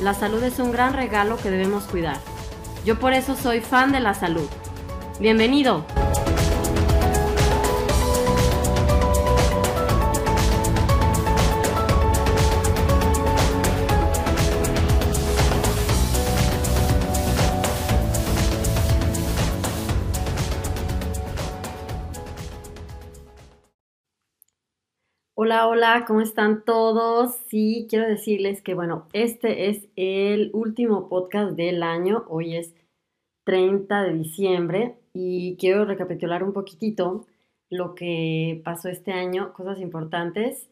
la salud es un gran regalo que debemos cuidar. Yo por eso soy fan de la salud. Bienvenido. Hola, hola, ¿cómo están todos? Sí, quiero decirles que, bueno, este es el último podcast del año. Hoy es 30 de diciembre y quiero recapitular un poquitito lo que pasó este año, cosas importantes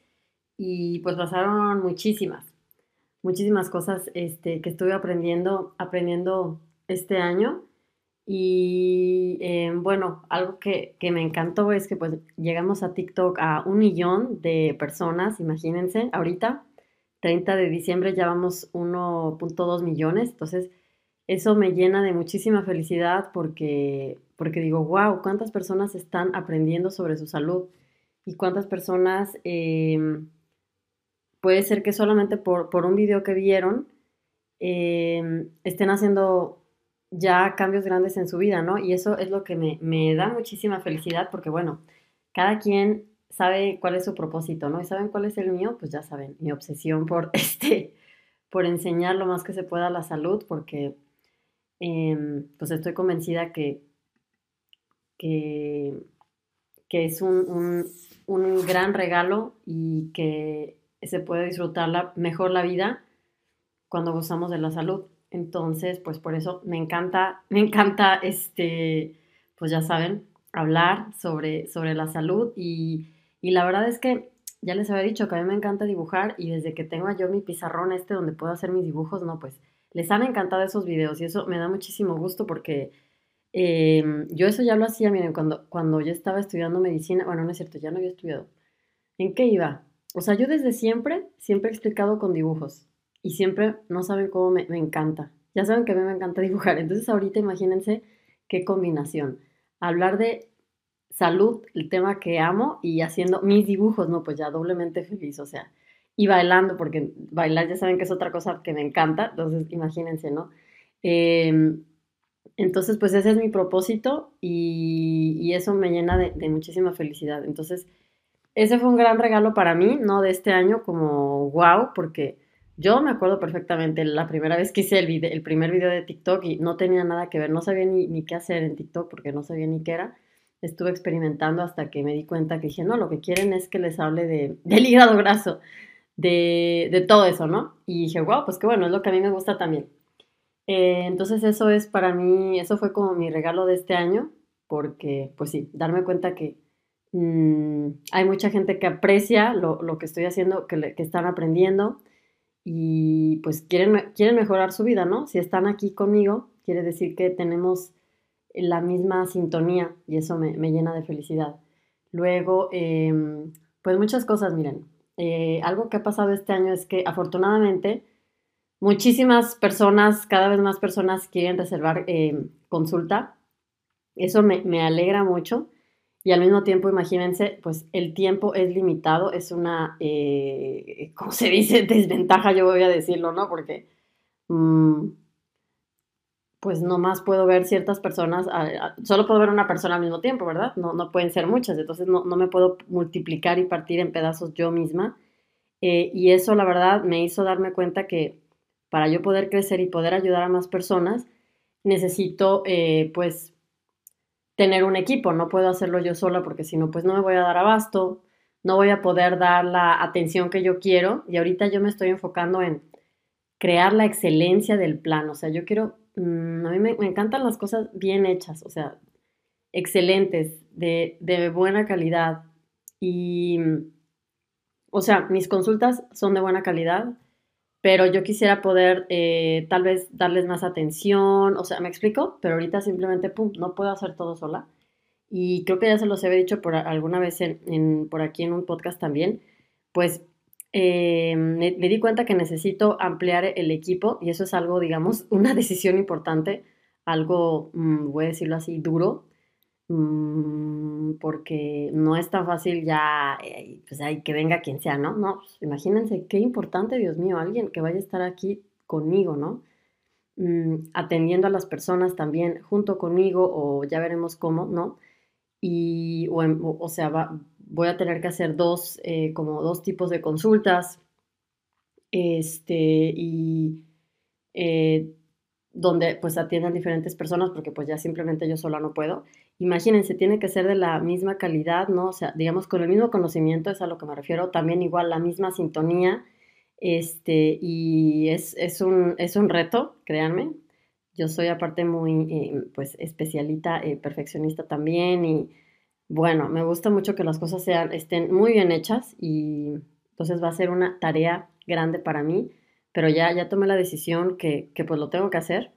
y pues pasaron muchísimas, muchísimas cosas este, que estuve aprendiendo, aprendiendo este año y eh, bueno, algo que, me encantó es que pues llegamos a TikTok a un millón de personas, imagínense, ahorita, 30 de diciembre ya vamos 1.2 millones, entonces eso me llena de muchísima felicidad porque, porque digo, wow, cuántas personas están aprendiendo sobre su salud y cuántas personas em, puede ser que solamente por, un video que vieron em, estén haciendo ya cambios grandes en su vida, ¿no? Y eso es lo que me, da muchísima felicidad porque, bueno, cada quien sabe cuál es su propósito, ¿no? Y saben cuál es el mío, pues ya saben, mi obsesión por este, por enseñar lo más que se pueda la salud, porque em, pues estoy convencida que, que, es un, un, gran regalo y que se puede disfrutar mejor la vida cuando gozamos de la salud. Entonces, pues por eso me encanta, me encanta, este, pues ya saben, hablar sobre, sobre la salud y, la verdad es que ya les había dicho que a mí me encanta dibujar y desde que tengo yo mi pizarrón este donde puedo hacer mis dibujos, no, pues les han encantado esos videos y eso me da muchísimo gusto porque em, yo eso ya lo hacía, miren, cuando, cuando yo estaba estudiando medicina, bueno, no es cierto, ya no había estudiado. ¿En qué iba? O sea, yo desde siempre, siempre he explicado con dibujos y siempre no saben cómo me, encanta. Ya saben que a mí me encanta dibujar. Entonces ahorita imagínense qué combinación. Hablar de salud, el tema que amo, y haciendo mis dibujos, no, pues ya doblemente feliz, o sea, y bailando, porque bailar ya saben que es otra cosa que me encanta, entonces imagínense, ¿no? Em, entonces, pues ese es mi propósito y, eso me llena de, de, muchísima felicidad. Entonces, ese fue un gran regalo para mí, ¿no? De este año, como wow, porque yo me acuerdo perfectamente la primera vez que hice el, el primer video de TikTok y no tenía nada que ver, no sabía ni, qué hacer en TikTok porque no sabía ni qué era. Estuve experimentando hasta que me di cuenta que dije, no, lo que quieren es que les hable de, del hígado graso, de, de todo eso, ¿no? Y dije, wow, pues qué bueno, es lo que a mí me gusta también. Eh, entonces eso es para mí, eso fue como mi regalo de este año, porque pues sí, darme cuenta que mm, hay mucha gente que aprecia lo, lo que estoy haciendo, que, que están aprendiendo y pues quieren, quieren mejorar su vida, ¿no? Si están aquí conmigo, quiere decir que tenemos la misma sintonía y eso me, llena de felicidad. Luego, em, pues muchas cosas, miren, eh, algo que ha pasado este año es que afortunadamente muchísimas personas, cada vez más personas quieren reservar em, consulta. Eso me, me alegra mucho y al mismo tiempo, imagínense, pues el tiempo es limitado, es una, eh, ¿cómo se dice? Desventaja, yo voy a decirlo, ¿no? Porque, mm, pues nomás puedo ver ciertas personas, solo puedo ver una persona al mismo tiempo, ¿verdad? No, no pueden ser muchas, entonces no, me puedo multiplicar y partir en pedazos yo misma. Eh, y eso, la verdad, me hizo darme cuenta que para yo poder crecer y poder ayudar a más personas, necesito, eh, pues, tener un equipo, no puedo hacerlo yo sola porque si no, pues no me voy a dar abasto, no voy a poder dar la atención que yo quiero. Y ahorita yo me estoy enfocando en crear la excelencia del plan, o sea, yo quiero, mm, a mí me, encantan las cosas bien hechas, o sea, excelentes, de, de buena calidad. Y, o sea, mis consultas son de buena calidad, pero yo quisiera poder eh, tal vez darles más atención, o sea, me explico, pero ahorita simplemente, pum, no puedo hacer todo sola. Y creo que ya se los he dicho por alguna vez en, por aquí en un podcast también, pues eh, me, di cuenta que necesito ampliar el equipo y eso es algo, digamos, una decisión importante, algo, mm, voy a decirlo así, duro, porque no es tan fácil ya, eh, pues hay que venga quien sea, ¿no? No, pues, imagínense qué importante, Dios mío, alguien que vaya a estar aquí conmigo, ¿no? Mm, atendiendo a las personas también junto conmigo o ya veremos cómo, ¿no? Y, o, sea, voy a tener que hacer dos, eh, como dos tipos de consultas, este, y eh, donde pues atiendan diferentes personas porque pues ya simplemente yo sola no puedo imagínense, tiene que ser de la misma calidad, ¿no? O sea, digamos, con el mismo conocimiento, es a lo que me refiero, también igual la misma sintonía, este, y es, es, un, es un reto, créanme. Yo soy aparte muy, eh, pues, especialita, eh, perfeccionista también, y bueno, me gusta mucho que las cosas sean, estén muy bien hechas, y entonces va a ser una tarea grande para mí, pero ya, ya tomé la decisión que, que pues lo tengo que hacer,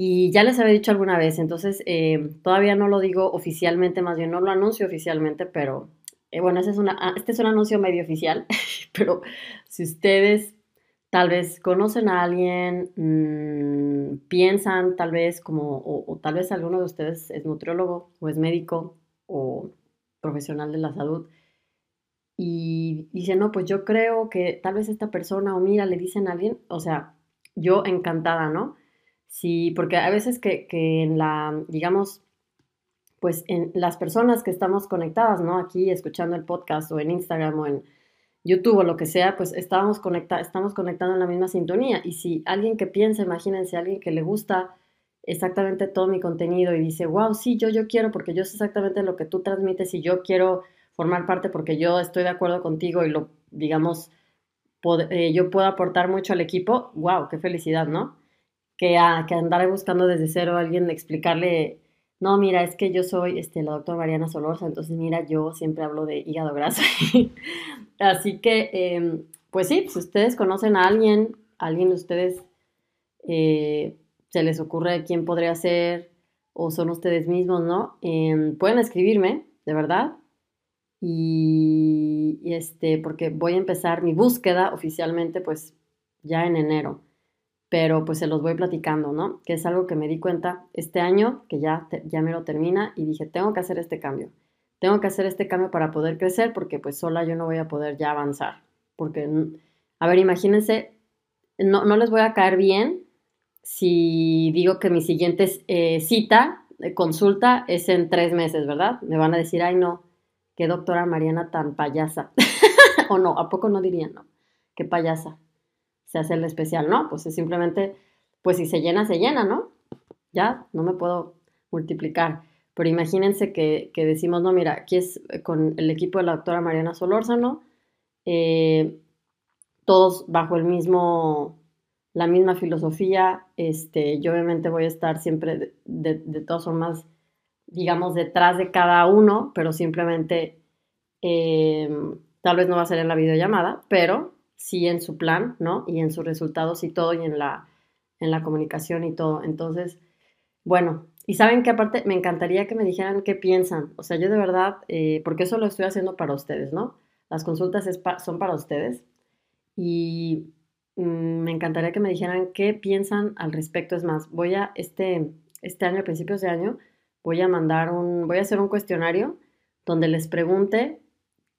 y ya les había dicho alguna vez, entonces eh, todavía no lo digo oficialmente, más bien no lo anuncio oficialmente, pero eh, bueno, es una, ah, este es un anuncio medio oficial, pero si ustedes tal vez conocen a alguien, mm, piensan tal vez como, o, tal vez alguno de ustedes es nutriólogo o es médico o profesional de la salud, y dice, no, pues yo creo que tal vez esta persona o mira, le dicen a alguien, o sea, yo encantada, ¿no? Sí, porque a veces que, en la, digamos, pues en las personas que estamos conectadas, ¿no? Aquí escuchando el podcast o en Instagram o en YouTube o lo que sea, pues estamos, conecta estamos conectando en la misma sintonía. Y si alguien que piensa, imagínense, alguien que le gusta exactamente todo mi contenido y dice, wow, sí, yo, yo quiero porque yo sé exactamente lo que tú transmites y yo quiero formar parte porque yo estoy de acuerdo contigo y lo, digamos, eh, yo puedo aportar mucho al equipo, wow, qué felicidad, ¿no? Que, a, que andar buscando desde cero a alguien explicarle, no, mira, es que yo soy este, la doctora Mariana Solorza, entonces mira, yo siempre hablo de hígado graso. Así que, em, pues sí, si ustedes conocen a alguien, alguien de ustedes eh, se les ocurre quién podría ser o son ustedes mismos, ¿no? Em, pueden escribirme, de verdad. Y, y, este, porque voy a empezar mi búsqueda oficialmente, pues ya en enero pero pues se los voy platicando, ¿no? Que es algo que me di cuenta este año, que ya, ya me lo termina, y dije, tengo que hacer este cambio. Tengo que hacer este cambio para poder crecer, porque pues sola yo no voy a poder ya avanzar. Porque, a ver, imagínense, no, no les voy a caer bien si digo que mi siguiente eh, cita, de consulta, es en tres meses, ¿verdad? Me van a decir, ay no, qué doctora Mariana tan payasa. o no, ¿a poco no dirían, no? Qué payasa se hace el especial, ¿no? Pues es simplemente, pues si se llena, se llena, ¿no? Ya, no me puedo multiplicar. Pero imagínense que, decimos, no, mira, aquí es eh, con el equipo de la doctora Mariana Solórzano, eh, todos bajo el mismo, la misma filosofía, este, yo obviamente voy a estar siempre de, de, todas formas, digamos, detrás de cada uno, pero simplemente, eh, tal vez no va a ser en la videollamada, pero sí en su plan, ¿no? Y en sus resultados y todo, y en la, en la comunicación y todo. Entonces, bueno, y saben que aparte me encantaría que me dijeran qué piensan. O sea, yo de verdad, eh, porque eso lo estoy haciendo para ustedes, ¿no? Las consultas son para ustedes. Y mm, me encantaría que me dijeran qué piensan al respecto. Es más, voy a, este, este año, a principios de año, voy a mandar un, voy a hacer un cuestionario donde les pregunte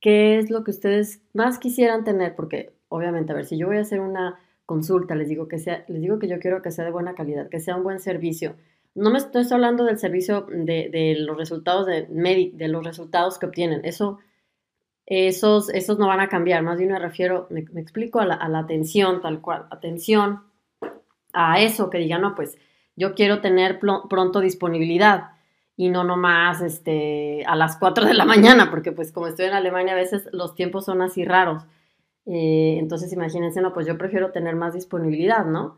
qué es lo que ustedes más quisieran tener, porque obviamente, a ver, si yo voy a hacer una consulta, les digo que sea, les digo que yo quiero que sea de buena calidad, que sea un buen servicio. No me estoy hablando del servicio de, los resultados de, de los resultados que obtienen. Eso, esos, esos no van a cambiar. Más bien me refiero, me, explico a la, a la, atención, tal cual. Atención a eso que digan, no, pues yo quiero tener pronto disponibilidad. y no nomás este, a las 4 de la mañana, porque pues como estoy en Alemania a veces los tiempos son así raros. Eh, entonces imagínense, no, pues yo prefiero tener más disponibilidad, ¿no?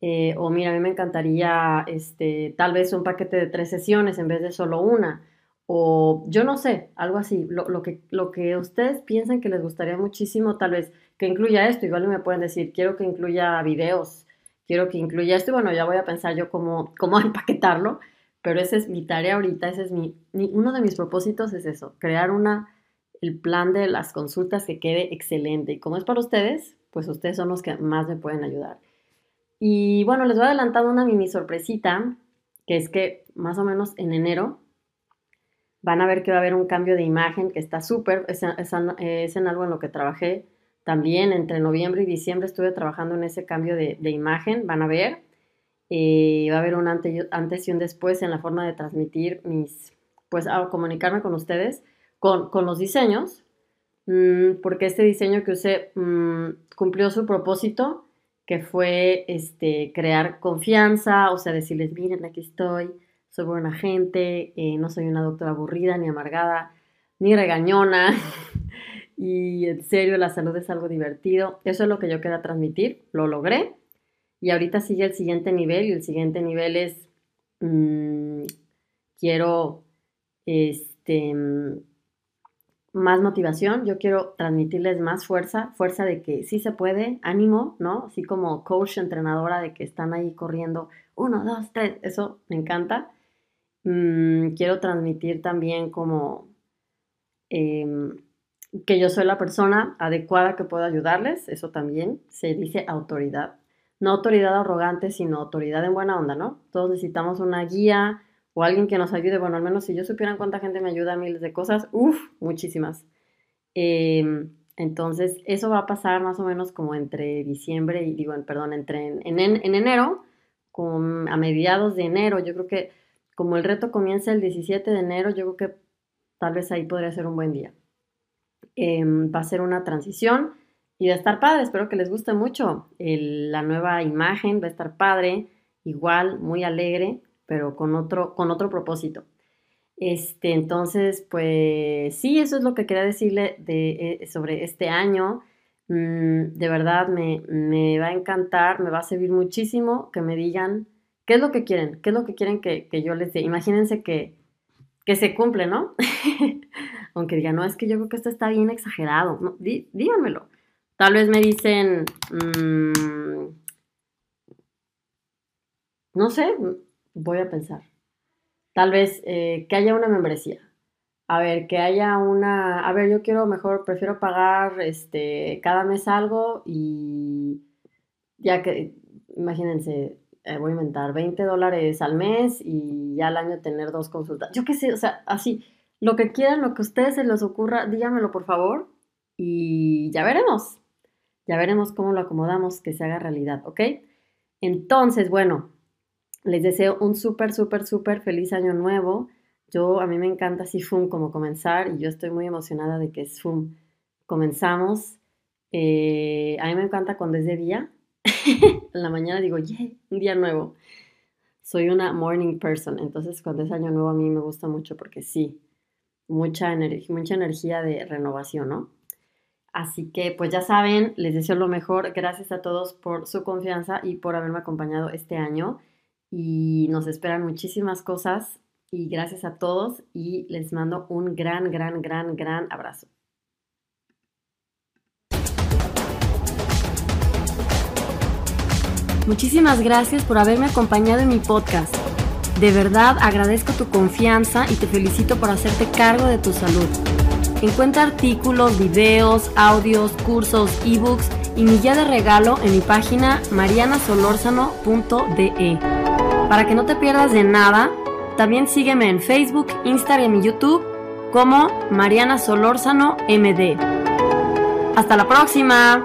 Eh, o mira, a mí me encantaría este, tal vez un paquete de tres sesiones en vez de solo una. O yo no sé, algo así. Lo, lo, que, lo que ustedes piensan que les gustaría muchísimo, tal vez que incluya esto. Igual me pueden decir, quiero que incluya videos, quiero que incluya esto. Y bueno, ya voy a pensar yo cómo, cómo empaquetarlo. Pero esa es mi tarea ahorita, ese es mi, uno de mis propósitos es eso, crear una, el plan de las consultas que quede excelente. Y como es para ustedes, pues ustedes son los que más me pueden ayudar. Y bueno, les voy a adelantar una mini sorpresita, que es que más o menos en enero van a ver que va a haber un cambio de imagen que está súper, es, en algo en lo que trabajé también entre noviembre y diciembre estuve trabajando en ese cambio de, imagen, van a ver, eh, va a haber un antes, y un después en la forma de transmitir mis, pues a comunicarme con ustedes, con, los diseños, mm, porque este diseño que usé mm, cumplió su propósito que fue este, crear confianza, o sea, decirles, miren, aquí estoy, soy buena gente, eh, no soy una doctora aburrida, ni amargada, ni regañona, y en serio, la salud es algo divertido. Eso es lo que yo quería transmitir, lo logré, y ahorita sigue el siguiente nivel, y el siguiente nivel es, mm, quiero, este, más motivación, yo quiero transmitirles más fuerza, fuerza de que sí se puede, ánimo, ¿no? Así como coach, entrenadora de que están ahí corriendo, uno, dos, tres, eso me encanta. Mm, quiero transmitir también como em, que yo soy la persona adecuada que puedo ayudarles, eso también se dice autoridad. No autoridad arrogante, sino autoridad en buena onda, ¿no? Todos necesitamos una guía, o alguien que nos ayude, bueno, al menos si yo supiera cuánta gente me ayuda a miles de cosas, uff, muchísimas. Em, entonces, eso va a pasar más o menos como entre diciembre y, digo, perdón, entre en, en, enero, con, a mediados de enero, yo creo que como el reto comienza el 17 de enero, yo creo que tal vez ahí podría ser un buen día. Em, va a ser una transición y va a estar padre, espero que les guste mucho. la nueva imagen va a estar padre, igual, muy alegre pero con otro, con otro propósito. Este, entonces, pues sí, eso es lo que quería decirle de, eh, sobre este año. Mm, de verdad me, me, va a encantar, me va a servir muchísimo que me digan qué es lo que quieren, qué es lo que quieren que, que yo les dé. Imagínense que, que se cumple, ¿no? Aunque digan, no, es que yo creo que esto está bien exagerado. Díganmelo. Tal vez me dicen, mmm, no sé, voy a pensar. Tal vez eh, que haya una membresía. A ver, que haya una. A ver, yo quiero mejor, prefiero pagar este, cada mes algo y ya que, imagínense, eh, voy a inventar 20 dólares al mes y ya al año tener dos consultas. Yo qué sé, o sea, así, lo que quieran, lo que a ustedes se les ocurra, díganmelo por favor y ya veremos. Ya veremos cómo lo acomodamos que se haga realidad, ¿ok? Entonces, bueno, les deseo un súper, súper, súper feliz año nuevo. Yo, a mí me encanta así, FUM, como comenzar, y yo estoy muy emocionada de que es FUM. Comenzamos. Eh, a mí me encanta cuando es de día. en la mañana digo, yeah, un día nuevo. Soy una morning person, entonces cuando es año nuevo a mí me gusta mucho porque sí, mucha, mucha energía de renovación, ¿no? Así que pues ya saben, les deseo lo mejor. Gracias a todos por su confianza y por haberme acompañado este año y nos esperan muchísimas cosas y gracias a todos y les mando un gran, gran, gran, gran abrazo. Muchísimas gracias por haberme acompañado en mi podcast. De verdad agradezco tu confianza y te felicito por hacerte cargo de tu salud. Encuentra artículos, videos, audios, cursos, ebooks y mi guía de regalo en mi página marianasolorzano.de. Para que no te pierdas de nada, también sígueme en Facebook, Instagram y YouTube como Mariana Solórzano MD. Hasta la próxima.